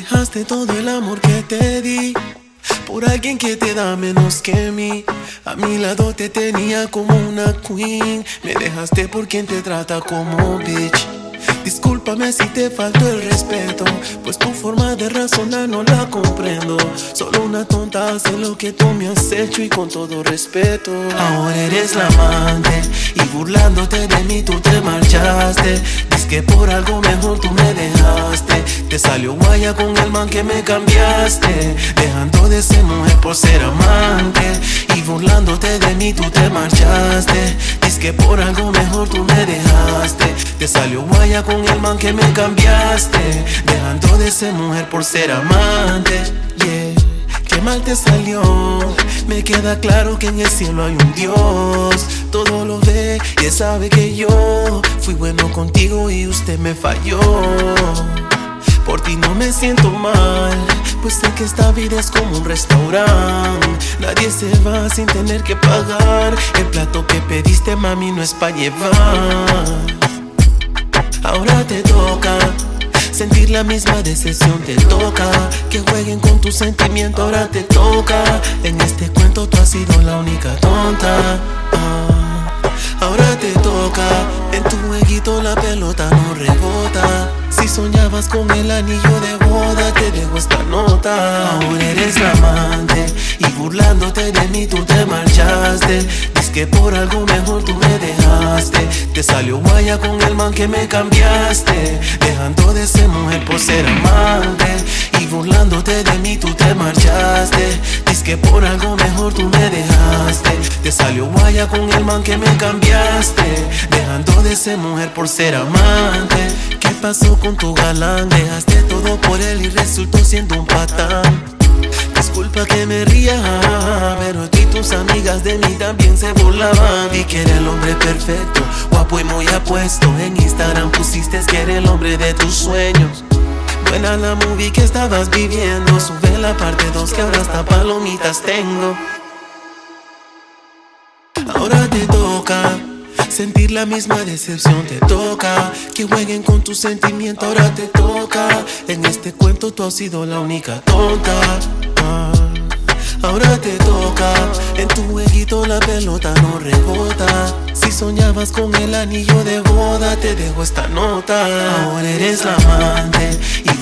dejaste todo el amor que te di por alguien que te da menos que mí. A mi lado te tenía como una queen. Me dejaste por quien te trata como bitch. Discúlpame si te faltó el respeto, pues tu forma de razonar no la comprendo. Solo una tonta hace lo que tú me has hecho y con todo respeto. Ahora eres la amante y burlándote de mí tú te marchaste. Dices que por algo mejor tú me. Te salió guaya con el man que me cambiaste, dejando de ser mujer por ser amante y burlándote de mí tú te marchaste. Dices que por algo mejor tú me dejaste. Te salió guaya con el man que me cambiaste, dejando de ser mujer por ser amante. Yeah. Qué mal te salió, me queda claro que en el cielo hay un Dios, todo lo ve y sabe que yo fui bueno contigo y usted me falló. Por ti no me siento mal, pues sé que esta vida es como un restaurante. Nadie se va sin tener que pagar. El plato que pediste, mami, no es pa' llevar. Ahora te toca sentir la misma decepción, te toca que jueguen con tu sentimiento. Ahora te toca. En este cuento tú has sido la única tonta. Ah. En tu jueguito la pelota no rebota. Si soñabas con el anillo de boda, te dejo esta nota. Ahora eres la amante y burlándote de mí tú te marchaste. Dices que por algo mejor tú me dejaste. Te salió guaya con el man que me cambiaste, mejor tú me dejaste. Te salió guaya con el man que me cambiaste, dejando de ser mujer por ser amante. ¿Qué pasó con tu galán? Dejaste todo por él y resultó siendo un patán. Disculpa que me ría, pero a ti tus amigas de mí también se burlaban. Y que era el hombre perfecto, guapo y muy apuesto. En Instagram pusiste que era el hombre de tus sueños. Buena la movie que estabas viviendo. Sube la parte 2 que ahora hasta palomitas tengo. Ahora te toca sentir la misma decepción. Te toca que jueguen con tus sentimientos. Ahora te toca. En este cuento tú has sido la única tonta. Ah, ahora te toca. En tu jueguito la pelota no rebota. Si soñabas con el anillo de boda, te dejo esta nota. Ahora eres la amante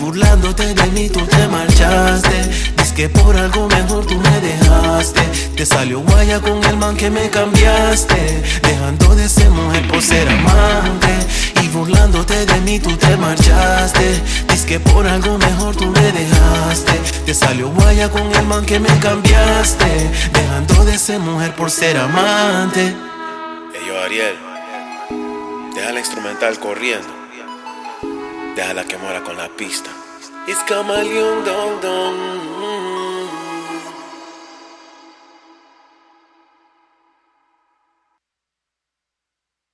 burlándote de mí tú te marchaste. Dices que por algo mejor tú me dejaste. Te salió guaya con el man que me cambiaste, dejando de ser mujer por ser amante. Y burlándote de mí tú te marchaste. Dices que por algo mejor tú me dejaste. Te salió guaya con el man que me cambiaste, dejando de ser mujer por ser amante. Yo, Ariel, deja la instrumental corriendo. Déjala que muera con la pista. It's camaleón, don, don.